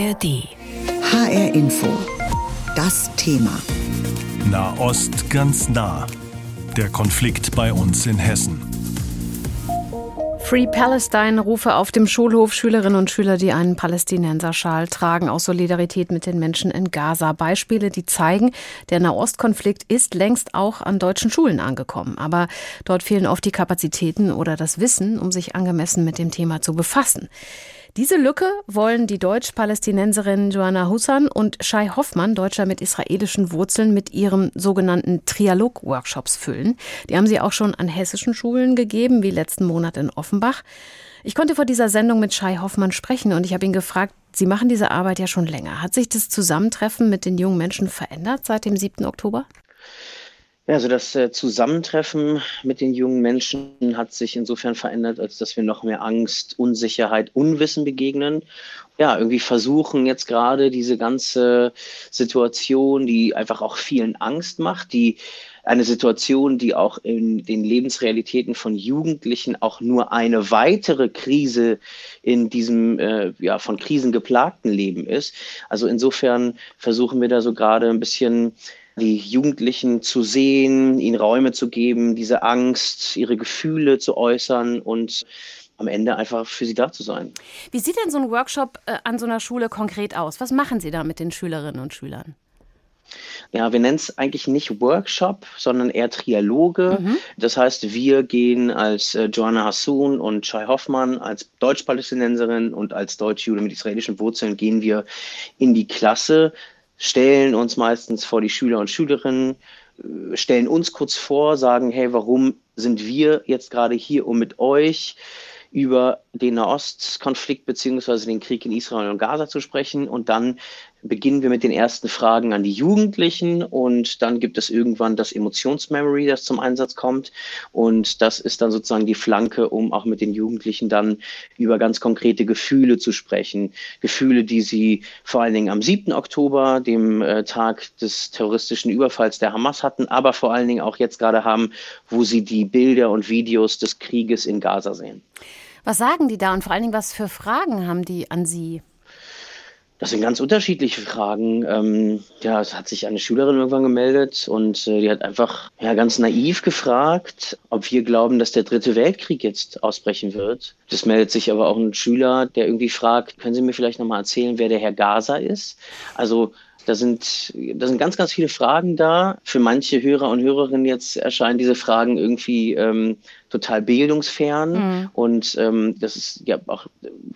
ARD. HR Info. Das Thema. Nahost ganz nah. Der Konflikt bei uns in Hessen. Free Palestine rufe auf dem Schulhof Schülerinnen und Schüler, die einen Palästinenserschal tragen, aus Solidarität mit den Menschen in Gaza. Beispiele, die zeigen, der Nahostkonflikt ist längst auch an deutschen Schulen angekommen. Aber dort fehlen oft die Kapazitäten oder das Wissen, um sich angemessen mit dem Thema zu befassen. Diese Lücke wollen die Deutsch-Palästinenserinnen Joanna Hussan und Shai Hoffmann, Deutscher mit israelischen Wurzeln, mit ihren sogenannten Trialog-Workshops füllen. Die haben sie auch schon an hessischen Schulen gegeben, wie letzten Monat in Offenbach. Ich konnte vor dieser Sendung mit Shai Hoffmann sprechen und ich habe ihn gefragt, Sie machen diese Arbeit ja schon länger. Hat sich das Zusammentreffen mit den jungen Menschen verändert seit dem 7. Oktober? Also das äh, Zusammentreffen mit den jungen Menschen hat sich insofern verändert, als dass wir noch mehr Angst, Unsicherheit, Unwissen begegnen. Ja, irgendwie versuchen jetzt gerade diese ganze Situation, die einfach auch vielen Angst macht, die eine Situation, die auch in den Lebensrealitäten von Jugendlichen auch nur eine weitere Krise in diesem äh, ja von Krisen geplagten Leben ist. Also insofern versuchen wir da so gerade ein bisschen die Jugendlichen zu sehen, ihnen Räume zu geben, diese Angst, ihre Gefühle zu äußern und am Ende einfach für sie da zu sein. Wie sieht denn so ein Workshop äh, an so einer Schule konkret aus? Was machen Sie da mit den Schülerinnen und Schülern? Ja, wir nennen es eigentlich nicht Workshop, sondern eher Trialoge. Mhm. Das heißt, wir gehen als äh, Joanna Hassoun und Chai Hoffmann, als Deutsch-Palästinenserin und als Deutsch-Jude mit israelischen Wurzeln, gehen wir in die Klasse, stellen uns meistens vor die Schüler und Schülerinnen, äh, stellen uns kurz vor, sagen, hey, warum sind wir jetzt gerade hier, um mit euch über den Nahostkonflikt beziehungsweise den Krieg in Israel und Gaza zu sprechen und dann beginnen wir mit den ersten Fragen an die Jugendlichen und dann gibt es irgendwann das Emotionsmemory, das zum Einsatz kommt und das ist dann sozusagen die Flanke, um auch mit den Jugendlichen dann über ganz konkrete Gefühle zu sprechen. Gefühle, die sie vor allen Dingen am 7. Oktober, dem äh, Tag des terroristischen Überfalls der Hamas hatten, aber vor allen Dingen auch jetzt gerade haben, wo sie die Bilder und Videos des Krieges in Gaza sehen. Was sagen die da und vor allen Dingen, was für Fragen haben die an Sie? Das sind ganz unterschiedliche Fragen. Ähm, ja, es hat sich eine Schülerin irgendwann gemeldet und äh, die hat einfach ja, ganz naiv gefragt, ob wir glauben, dass der dritte Weltkrieg jetzt ausbrechen wird. Das meldet sich aber auch ein Schüler, der irgendwie fragt, können Sie mir vielleicht nochmal erzählen, wer der Herr Gaza ist? Also da sind, da sind ganz, ganz viele Fragen da. Für manche Hörer und Hörerinnen jetzt erscheinen diese Fragen irgendwie ähm, total bildungsfern. Mhm. Und ähm, das ist ja auch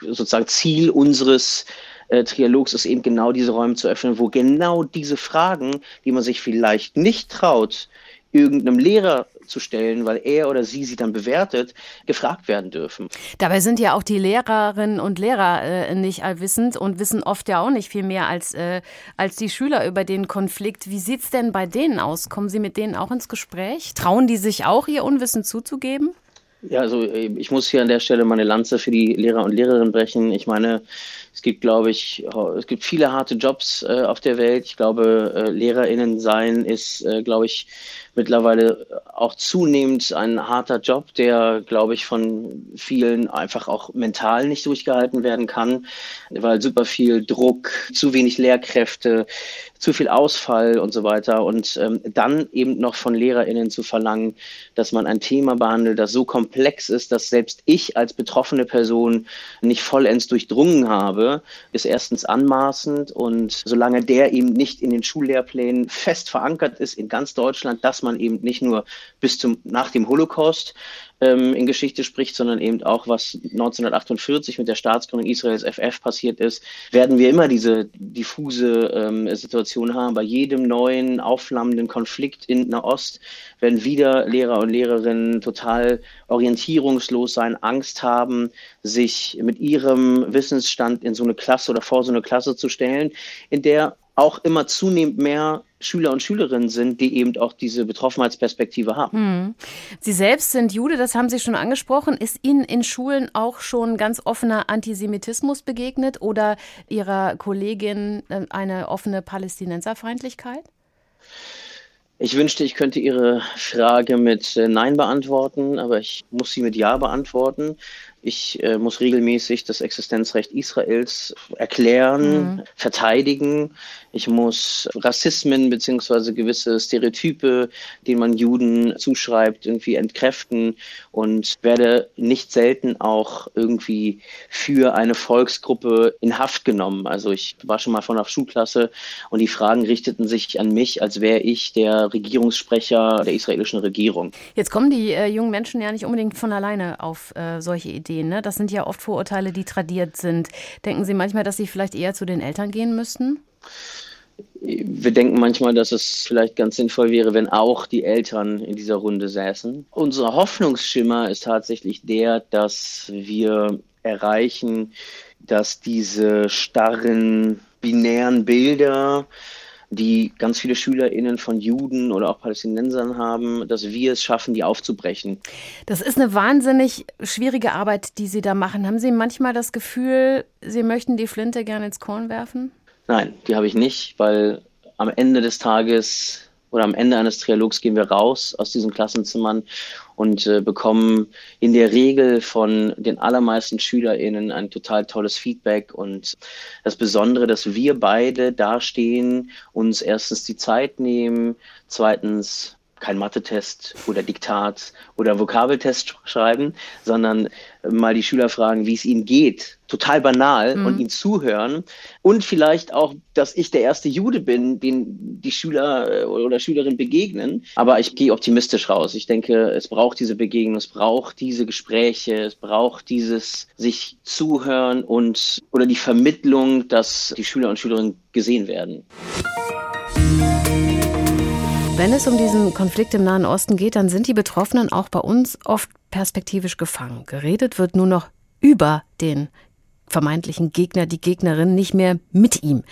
sozusagen Ziel unseres äh, Trialogs ist eben genau diese Räume zu öffnen, wo genau diese Fragen, die man sich vielleicht nicht traut, irgendeinem Lehrer zu stellen, weil er oder sie sie dann bewertet, gefragt werden dürfen. Dabei sind ja auch die Lehrerinnen und Lehrer äh, nicht allwissend und wissen oft ja auch nicht viel mehr als, äh, als die Schüler über den Konflikt. Wie sieht es denn bei denen aus? Kommen Sie mit denen auch ins Gespräch? Trauen die sich auch, ihr Unwissen zuzugeben? Ja, also äh, ich muss hier an der Stelle meine Lanze für die Lehrer und Lehrerinnen brechen. Ich meine, es gibt, glaube ich, es gibt viele harte Jobs äh, auf der Welt. Ich glaube, äh, LehrerInnen sein ist, äh, glaube ich, mittlerweile auch zunehmend ein harter Job, der, glaube ich, von vielen einfach auch mental nicht durchgehalten werden kann, weil super viel Druck, zu wenig Lehrkräfte, zu viel Ausfall und so weiter. Und ähm, dann eben noch von LehrerInnen zu verlangen, dass man ein Thema behandelt, das so komplex ist, dass selbst ich als betroffene Person nicht vollends durchdrungen habe, ist erstens anmaßend. Und solange der eben nicht in den Schullehrplänen fest verankert ist in ganz Deutschland, dass man eben nicht nur bis zum nach dem Holocaust ähm, in Geschichte spricht, sondern eben auch, was 1948 mit der Staatsgründung Israels FF passiert ist, werden wir immer diese diffuse ähm, Situation haben. Bei jedem neuen aufflammenden Konflikt in Nahost werden wieder Lehrer und Lehrerinnen total orientierungslos sein, Angst haben, sich mit ihrem Wissensstand in so eine Klasse oder vor so eine Klasse zu stellen, in der auch immer zunehmend mehr Schüler und Schülerinnen sind, die eben auch diese Betroffenheitsperspektive haben. Hm. Sie selbst sind Jude, das haben Sie schon angesprochen. Ist Ihnen in Schulen auch schon ganz offener Antisemitismus begegnet oder Ihrer Kollegin äh, eine offene Palästinenserfeindlichkeit? Ich wünschte, ich könnte Ihre Frage mit äh, Nein beantworten, aber ich muss sie mit Ja beantworten. Ich äh, muss regelmäßig das Existenzrecht Israels erklären, mhm. verteidigen. Ich muss Rassismen beziehungsweise gewisse Stereotype, denen man Juden zuschreibt, irgendwie entkräften und werde nicht selten auch irgendwie für eine Volksgruppe in Haft genommen. Also ich war schon mal von einer Schulklasse und die Fragen richteten sich an mich, als wäre ich der Regierungssprecher der israelischen Regierung. Jetzt kommen die äh, jungen Menschen ja nicht unbedingt von alleine auf äh, solche Ideen. Ne? Das sind ja oft Vorurteile, die tradiert sind. Denken Sie manchmal, dass Sie vielleicht eher zu den Eltern gehen müssten? Wir denken manchmal, dass es vielleicht ganz sinnvoll wäre, wenn auch die Eltern in dieser Runde säßen. Unser Hoffnungsschimmer ist tatsächlich der, dass wir erreichen, dass diese starren, binären Bilder, die ganz viele SchülerInnen von Juden oder auch Palästinensern haben, dass wir es schaffen, die aufzubrechen. Das ist eine wahnsinnig schwierige Arbeit, die Sie da machen. Haben Sie manchmal das Gefühl, Sie möchten die Flinte gerne ins Korn werfen? Nein, die habe ich nicht, weil am Ende des Tages oder am Ende eines Trialogs gehen wir raus aus diesen Klassenzimmern und äh, bekommen in der Regel von den allermeisten SchülerInnen ein total tolles Feedback. Und das Besondere, dass wir beide dastehen, uns erstens die Zeit nehmen, zweitens kein Mathe-Test oder Diktat oder Vokabeltest schreiben, sondern mal die Schüler fragen, wie es ihnen geht. Total banal mhm. und ihnen zuhören. Und vielleicht auch, dass ich der erste Jude bin, den die Schüler äh, oder Schülerinnen begegnen. Aber ich gehe optimistisch raus. Ich denke, es braucht diese Begegnung, es braucht diese Gespräche, es braucht dieses sich zuhören und oder die Vermittlung, dass die Schüler und Schülerinnen gesehen werden. Wenn es um diesen Konflikt im Nahen Osten geht, dann sind die Betroffenen auch bei uns oft perspektivisch gefangen. Geredet wird nur noch über den vermeintlichen Gegner, die Gegnerin, nicht mehr mit ihm.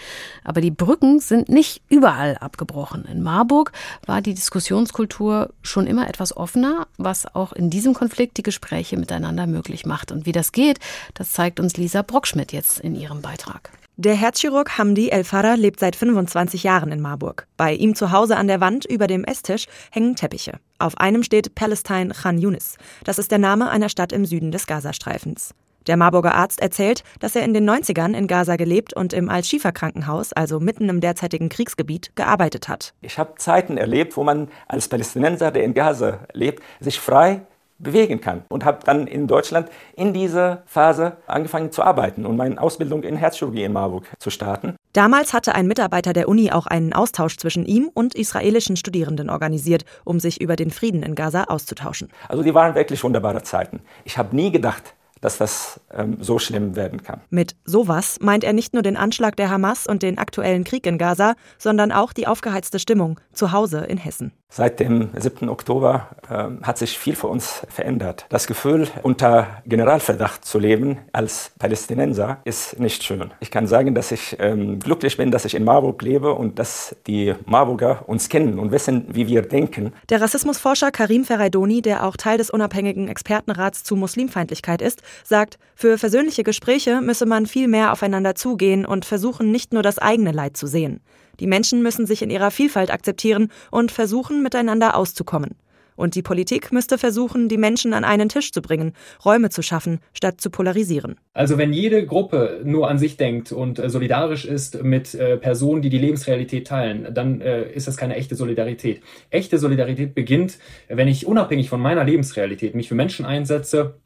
Aber die Brücken sind nicht überall abgebrochen. In Marburg war die Diskussionskultur schon immer etwas offener, was auch in diesem Konflikt die Gespräche miteinander möglich macht. Und wie das geht, das zeigt uns Lisa Brockschmidt jetzt in ihrem Beitrag. Der Herzchirurg Hamdi El Farah lebt seit 25 Jahren in Marburg. Bei ihm zu Hause an der Wand über dem Esstisch hängen Teppiche. Auf einem steht Palestine Khan Yunis. Das ist der Name einer Stadt im Süden des Gazastreifens. Der Marburger Arzt erzählt, dass er in den 90ern in Gaza gelebt und im Al-Shifa-Krankenhaus, also mitten im derzeitigen Kriegsgebiet, gearbeitet hat. Ich habe Zeiten erlebt, wo man als Palästinenser, der in Gaza lebt, sich frei bewegen kann. Und habe dann in Deutschland in dieser Phase angefangen zu arbeiten und meine Ausbildung in Herzchirurgie in Marburg zu starten. Damals hatte ein Mitarbeiter der Uni auch einen Austausch zwischen ihm und israelischen Studierenden organisiert, um sich über den Frieden in Gaza auszutauschen. Also die waren wirklich wunderbare Zeiten. Ich habe nie gedacht, dass das ähm, so schlimm werden kann. Mit sowas meint er nicht nur den Anschlag der Hamas und den aktuellen Krieg in Gaza, sondern auch die aufgeheizte Stimmung zu Hause in Hessen. Seit dem 7. Oktober äh, hat sich viel für uns verändert. Das Gefühl, unter Generalverdacht zu leben als Palästinenser, ist nicht schön. Ich kann sagen, dass ich ähm, glücklich bin, dass ich in Marburg lebe und dass die Marburger uns kennen und wissen, wie wir denken. Der Rassismusforscher Karim Ferraidoni, der auch Teil des unabhängigen Expertenrats zu Muslimfeindlichkeit ist, sagt, für versöhnliche Gespräche müsse man viel mehr aufeinander zugehen und versuchen, nicht nur das eigene Leid zu sehen. Die Menschen müssen sich in ihrer Vielfalt akzeptieren und versuchen, miteinander auszukommen. Und die Politik müsste versuchen, die Menschen an einen Tisch zu bringen, Räume zu schaffen, statt zu polarisieren. Also wenn jede Gruppe nur an sich denkt und äh, solidarisch ist mit äh, Personen, die die Lebensrealität teilen, dann äh, ist das keine echte Solidarität. Echte Solidarität beginnt, wenn ich unabhängig von meiner Lebensrealität mich für Menschen einsetze,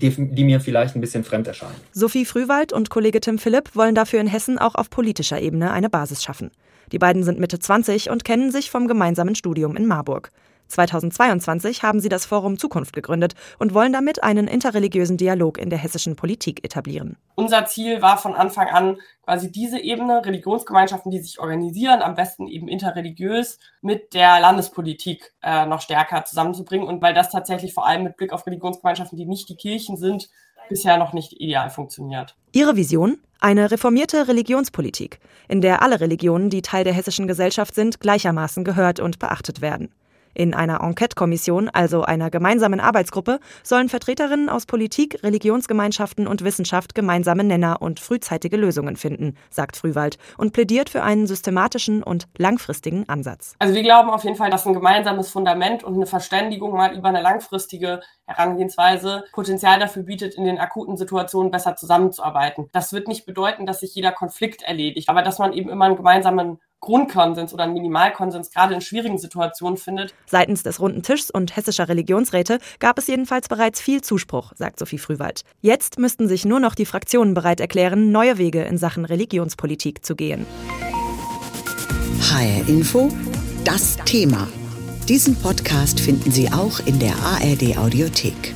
die, die, mir vielleicht ein bisschen fremd erscheinen. Sophie Frühwald und Kollege Tim Philipp wollen dafür in Hessen auch auf politischer Ebene eine Basis schaffen. Die beiden sind Mitte 20 und kennen sich vom gemeinsamen Studium in Marburg. 2022 haben sie das Forum Zukunft gegründet und wollen damit einen interreligiösen Dialog in der hessischen Politik etablieren. Unser Ziel war von Anfang an quasi diese Ebene, Religionsgemeinschaften, die sich organisieren, am besten eben interreligiös, mit der Landespolitik äh, noch stärker zusammenzubringen. Und weil das tatsächlich vor allem mit Blick auf Religionsgemeinschaften, die nicht die Kirchen sind, bisher noch nicht ideal funktioniert. Ihre Vision? Eine reformierte Religionspolitik, in der alle Religionen, die Teil der hessischen Gesellschaft sind, gleichermaßen gehört und beachtet werden. In einer Enquete-Kommission, also einer gemeinsamen Arbeitsgruppe, sollen Vertreterinnen aus Politik, Religionsgemeinschaften und Wissenschaft gemeinsame Nenner und frühzeitige Lösungen finden, sagt Frühwald und plädiert für einen systematischen und langfristigen Ansatz. Also wir glauben auf jeden Fall, dass ein gemeinsames Fundament und eine Verständigung mal über eine langfristige Herangehensweise Potenzial dafür bietet, in den akuten Situationen besser zusammenzuarbeiten. Das wird nicht bedeuten, dass sich jeder Konflikt erledigt, aber dass man eben immer einen gemeinsamen Grundkonsens oder einen Minimalkonsens gerade in schwierigen Situationen findet. Seitens des Runden Tischs und hessischer Religionsräte gab es jedenfalls bereits viel Zuspruch, sagt Sophie Frühwald. Jetzt müssten sich nur noch die Fraktionen bereit erklären, neue Wege in Sachen Religionspolitik zu gehen. HR Info, das Thema. Diesen Podcast finden Sie auch in der ARD Audiothek.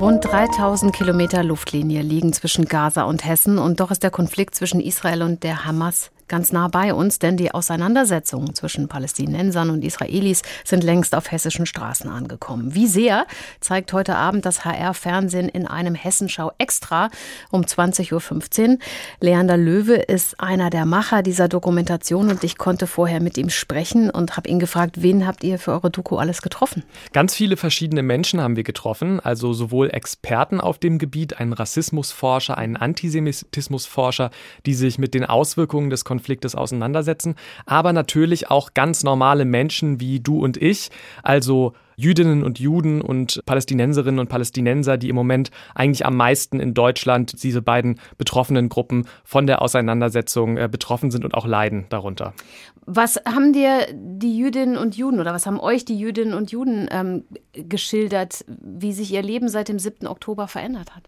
Rund 3000 Kilometer Luftlinie liegen zwischen Gaza und Hessen und doch ist der Konflikt zwischen Israel und der Hamas ganz nah bei uns, denn die Auseinandersetzungen zwischen Palästinensern und Israelis sind längst auf hessischen Straßen angekommen. Wie sehr zeigt heute Abend das HR-Fernsehen in einem Hessenschau extra um 20.15 Uhr. Leander Löwe ist einer der Macher dieser Dokumentation und ich konnte vorher mit ihm sprechen und habe ihn gefragt, wen habt ihr für eure Doku alles getroffen? Ganz viele verschiedene Menschen haben wir getroffen, also sowohl Experten auf dem Gebiet, einen Rassismusforscher, einen Antisemitismusforscher, die sich mit den Auswirkungen des Konflikts Konfliktes auseinandersetzen, aber natürlich auch ganz normale Menschen wie du und ich, also Jüdinnen und Juden und Palästinenserinnen und Palästinenser, die im Moment eigentlich am meisten in Deutschland, diese beiden betroffenen Gruppen von der Auseinandersetzung äh, betroffen sind und auch leiden darunter. Was haben dir die Jüdinnen und Juden oder was haben euch die Jüdinnen und Juden ähm, geschildert, wie sich ihr Leben seit dem 7. Oktober verändert hat?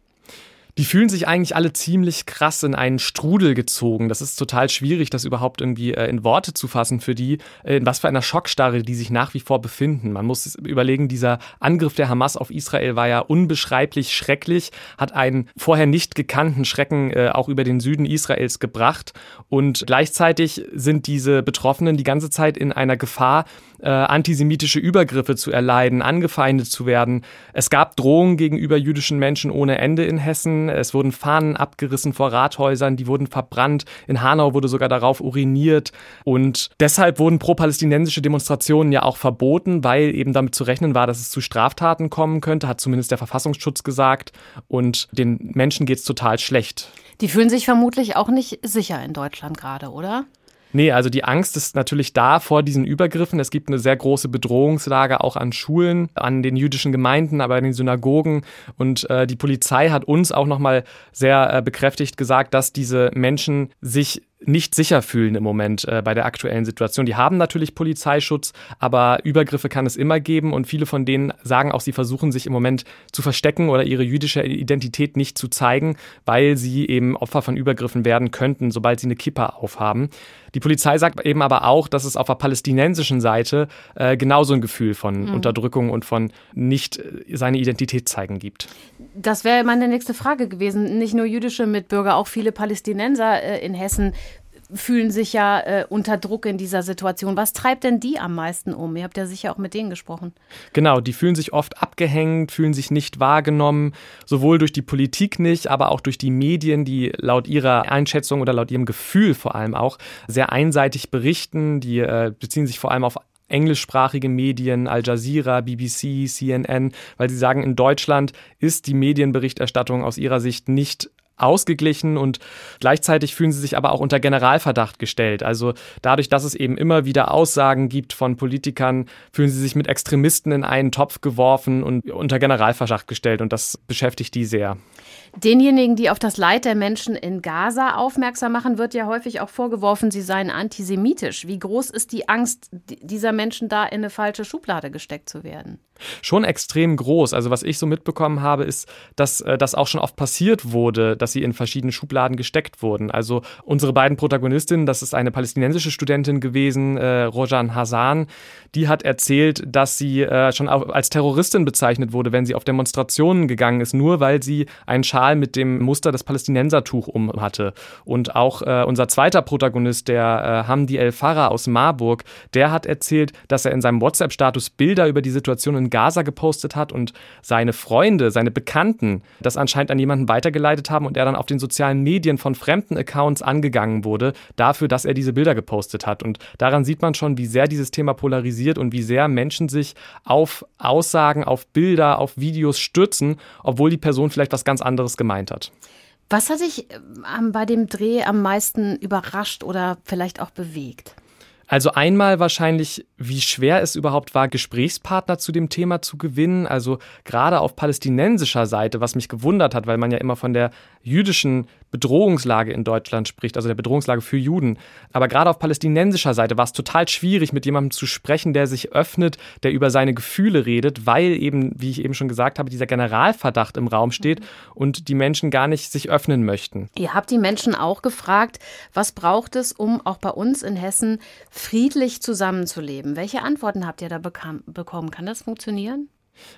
Die fühlen sich eigentlich alle ziemlich krass in einen Strudel gezogen. Das ist total schwierig, das überhaupt irgendwie äh, in Worte zu fassen für die, äh, in was für einer Schockstarre die sich nach wie vor befinden. Man muss überlegen, dieser Angriff der Hamas auf Israel war ja unbeschreiblich schrecklich, hat einen vorher nicht gekannten Schrecken äh, auch über den Süden Israels gebracht und gleichzeitig sind diese Betroffenen die ganze Zeit in einer Gefahr, äh, antisemitische Übergriffe zu erleiden, angefeindet zu werden. Es gab Drohungen gegenüber jüdischen Menschen ohne Ende in Hessen. Es wurden Fahnen abgerissen vor Rathäusern, die wurden verbrannt. In Hanau wurde sogar darauf uriniert. Und deshalb wurden pro-palästinensische Demonstrationen ja auch verboten, weil eben damit zu rechnen war, dass es zu Straftaten kommen könnte, hat zumindest der Verfassungsschutz gesagt. Und den Menschen geht es total schlecht. Die fühlen sich vermutlich auch nicht sicher in Deutschland gerade, oder? Nee, also die Angst ist natürlich da vor diesen Übergriffen. Es gibt eine sehr große Bedrohungslage auch an Schulen, an den jüdischen Gemeinden, aber in den Synagogen. Und äh, die Polizei hat uns auch nochmal sehr äh, bekräftigt gesagt, dass diese Menschen sich nicht sicher fühlen im Moment äh, bei der aktuellen Situation. Die haben natürlich Polizeischutz, aber Übergriffe kann es immer geben und viele von denen sagen auch, sie versuchen sich im Moment zu verstecken oder ihre jüdische Identität nicht zu zeigen, weil sie eben Opfer von Übergriffen werden könnten, sobald sie eine Kippa aufhaben. Die Polizei sagt eben aber auch, dass es auf der palästinensischen Seite äh, genauso ein Gefühl von mhm. Unterdrückung und von nicht äh, seine Identität zeigen gibt. Das wäre meine nächste Frage gewesen. Nicht nur jüdische Mitbürger, auch viele Palästinenser äh, in Hessen fühlen sich ja äh, unter Druck in dieser Situation. Was treibt denn die am meisten um? Ihr habt ja sicher auch mit denen gesprochen. Genau, die fühlen sich oft abgehängt, fühlen sich nicht wahrgenommen, sowohl durch die Politik nicht, aber auch durch die Medien, die laut ihrer Einschätzung oder laut ihrem Gefühl vor allem auch sehr einseitig berichten. Die äh, beziehen sich vor allem auf englischsprachige Medien, Al Jazeera, BBC, CNN, weil sie sagen, in Deutschland ist die Medienberichterstattung aus ihrer Sicht nicht ausgeglichen und gleichzeitig fühlen sie sich aber auch unter Generalverdacht gestellt. Also dadurch, dass es eben immer wieder Aussagen gibt von Politikern, fühlen sie sich mit Extremisten in einen Topf geworfen und unter Generalverdacht gestellt und das beschäftigt die sehr. Denjenigen, die auf das Leid der Menschen in Gaza aufmerksam machen, wird ja häufig auch vorgeworfen, sie seien antisemitisch. Wie groß ist die Angst dieser Menschen da in eine falsche Schublade gesteckt zu werden? Schon extrem groß. Also was ich so mitbekommen habe, ist, dass äh, das auch schon oft passiert wurde, dass sie in verschiedene Schubladen gesteckt wurden. Also unsere beiden Protagonistinnen, das ist eine palästinensische Studentin gewesen, äh, Rojan Hassan, die hat erzählt, dass sie äh, schon als Terroristin bezeichnet wurde, wenn sie auf Demonstrationen gegangen ist, nur weil sie einen Schal Schal mit dem Muster des Palästinensertuch um hatte. Und auch äh, unser zweiter Protagonist, der äh, Hamdi El Farah aus Marburg, der hat erzählt, dass er in seinem WhatsApp-Status Bilder über die Situation in Gaza gepostet hat und seine Freunde, seine Bekannten das anscheinend an jemanden weitergeleitet haben und er dann auf den sozialen Medien von fremden Accounts angegangen wurde, dafür, dass er diese Bilder gepostet hat. Und daran sieht man schon, wie sehr dieses Thema polarisiert und wie sehr Menschen sich auf Aussagen, auf Bilder, auf Videos stürzen, obwohl die Person vielleicht was ganz anderes gemeint hat. Was hat dich ähm, bei dem Dreh am meisten überrascht oder vielleicht auch bewegt? Also einmal wahrscheinlich, wie schwer es überhaupt war, Gesprächspartner zu dem Thema zu gewinnen. Also gerade auf palästinensischer Seite, was mich gewundert hat, weil man ja immer von der jüdischen Bedrohungslage in Deutschland spricht, also der Bedrohungslage für Juden. Aber gerade auf palästinensischer Seite war es total schwierig, mit jemandem zu sprechen, der sich öffnet, der über seine Gefühle redet, weil eben, wie ich eben schon gesagt habe, dieser Generalverdacht im Raum steht und die Menschen gar nicht sich öffnen möchten. Ihr habt die Menschen auch gefragt, was braucht es, um auch bei uns in Hessen friedlich zusammenzuleben? Welche Antworten habt ihr da bekam, bekommen? Kann das funktionieren?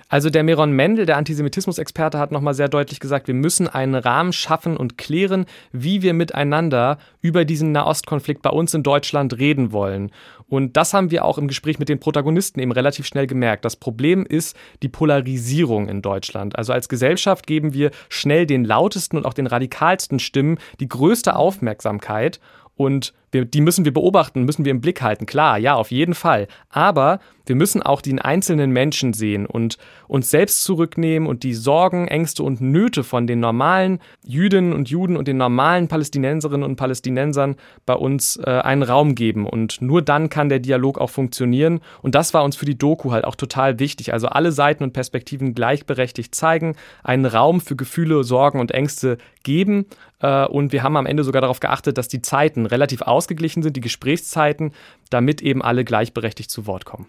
Also der Meron Mendel, der Antisemitismusexperte, hat nochmal sehr deutlich gesagt, wir müssen einen Rahmen schaffen und klären, wie wir miteinander über diesen Nahostkonflikt bei uns in Deutschland reden wollen. Und das haben wir auch im Gespräch mit den Protagonisten eben relativ schnell gemerkt. Das Problem ist die Polarisierung in Deutschland. Also als Gesellschaft geben wir schnell den lautesten und auch den radikalsten Stimmen die größte Aufmerksamkeit. Und wir, die müssen wir beobachten, müssen wir im Blick halten. Klar, ja, auf jeden Fall. Aber wir müssen auch den einzelnen Menschen sehen und uns selbst zurücknehmen und die Sorgen, Ängste und Nöte von den normalen Jüdinnen und Juden und den normalen Palästinenserinnen und Palästinensern bei uns äh, einen Raum geben. Und nur dann kann der Dialog auch funktionieren. Und das war uns für die Doku halt auch total wichtig. Also alle Seiten und Perspektiven gleichberechtigt zeigen, einen Raum für Gefühle, Sorgen und Ängste geben. Äh, und wir haben am Ende sogar darauf geachtet, dass die Zeiten relativ ausgeglichen sind, die Gesprächszeiten, damit eben alle gleichberechtigt zu Wort kommen.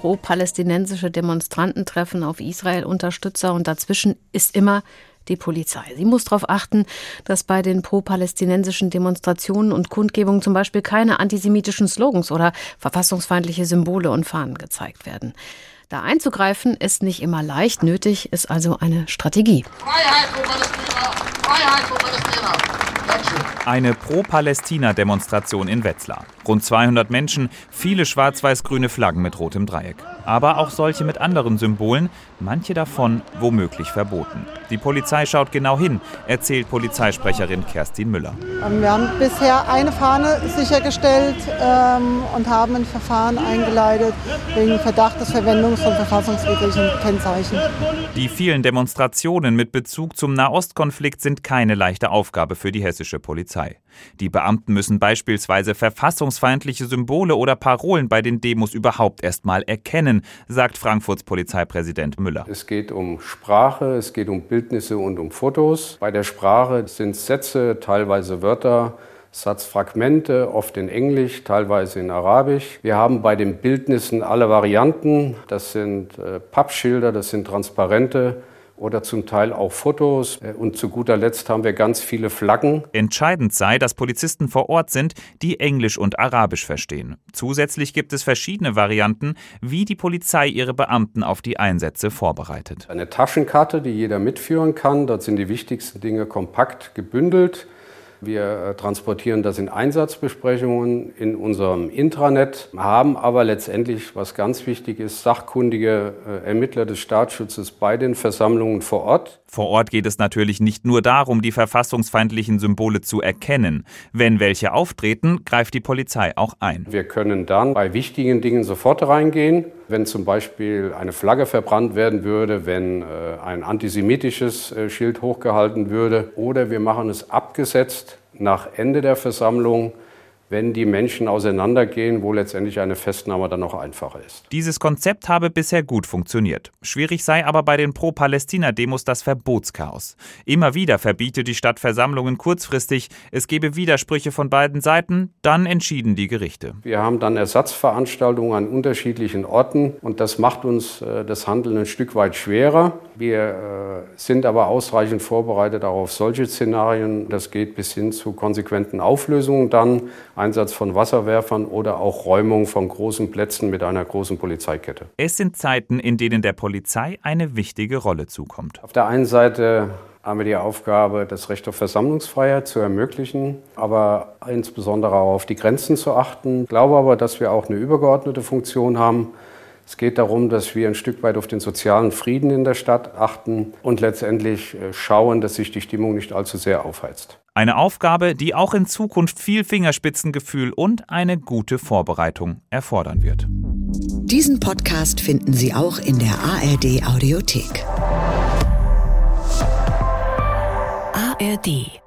Pro-palästinensische Demonstranten treffen auf Israel-Unterstützer und dazwischen ist immer die Polizei. Sie muss darauf achten, dass bei den pro-palästinensischen Demonstrationen und Kundgebungen zum Beispiel keine antisemitischen Slogans oder verfassungsfeindliche Symbole und Fahnen gezeigt werden. Da einzugreifen ist nicht immer leicht, nötig ist also eine Strategie. Freiheit für Palästina! Freiheit für Palästina! Eine Pro-Palästina-Demonstration in Wetzlar. Rund 200 Menschen, viele schwarz-weiß-grüne Flaggen mit rotem Dreieck. Aber auch solche mit anderen Symbolen, manche davon womöglich verboten. Die Polizei schaut genau hin, erzählt Polizeisprecherin Kerstin Müller. Ähm, wir haben bisher eine Fahne sichergestellt ähm, und haben ein Verfahren eingeleitet wegen Verdacht des Verwendungs von verfassungswidrigen Kennzeichen. Die vielen Demonstrationen mit Bezug zum Nahostkonflikt sind keine leichte Aufgabe für die hessische Polizei. Die Beamten müssen beispielsweise verfassungsfeindliche Symbole oder Parolen bei den Demos überhaupt erst mal erkennen, sagt Frankfurts Polizeipräsident Müller. Es geht um Sprache, es geht um Bildnisse und um Fotos. Bei der Sprache sind Sätze, teilweise Wörter, Satzfragmente, oft in Englisch, teilweise in Arabisch. Wir haben bei den Bildnissen alle Varianten. Das sind äh, Pappschilder, das sind Transparente, oder zum Teil auch Fotos. Äh, und zu guter Letzt haben wir ganz viele Flaggen. Entscheidend sei, dass Polizisten vor Ort sind, die Englisch und Arabisch verstehen. Zusätzlich gibt es verschiedene Varianten, wie die Polizei ihre Beamten auf die Einsätze vorbereitet. Eine Taschenkarte, die jeder mitführen kann. Dort sind die wichtigsten Dinge kompakt gebündelt. Wir äh, transportieren das in Einsatzbesprechungen in unserem Intranet, haben aber letztendlich, was ganz wichtig ist, sachkundige äh, Ermittler des Staatsschutzes bei den Versammlungen vor Ort. Vor Ort geht es natürlich nicht nur darum, die verfassungsfeindlichen Symbole zu erkennen. Wenn welche auftreten, greift die Polizei auch ein. Wir können dann bei wichtigen Dingen sofort reingehen. Wenn zum Beispiel eine Flagge verbrannt werden würde, wenn äh, ein antisemitisches Schild hochgehalten würde oder wir machen es abgesetzt nach Ende der Versammlung wenn die Menschen auseinandergehen, wo letztendlich eine Festnahme dann noch einfacher ist. Dieses Konzept habe bisher gut funktioniert. Schwierig sei aber bei den Pro-Palästina-Demos das Verbotschaos. Immer wieder verbietet die Stadt Versammlungen kurzfristig, es gebe Widersprüche von beiden Seiten, dann entschieden die Gerichte. Wir haben dann Ersatzveranstaltungen an unterschiedlichen Orten und das macht uns äh, das Handeln ein Stück weit schwerer. Wir äh, sind aber ausreichend vorbereitet auch auf solche Szenarien. Das geht bis hin zu konsequenten Auflösungen dann Einsatz von Wasserwerfern oder auch Räumung von großen Plätzen mit einer großen Polizeikette. Es sind Zeiten, in denen der Polizei eine wichtige Rolle zukommt. Auf der einen Seite haben wir die Aufgabe, das Recht auf Versammlungsfreiheit zu ermöglichen, aber insbesondere auch auf die Grenzen zu achten. Ich glaube aber, dass wir auch eine übergeordnete Funktion haben. Es geht darum, dass wir ein Stück weit auf den sozialen Frieden in der Stadt achten und letztendlich äh, schauen, dass sich die Stimmung nicht allzu sehr aufheizt. Eine Aufgabe, die auch in Zukunft viel Fingerspitzengefühl und eine gute Vorbereitung erfordern wird. Diesen Podcast finden Sie auch in der ARD Audiothek. ARD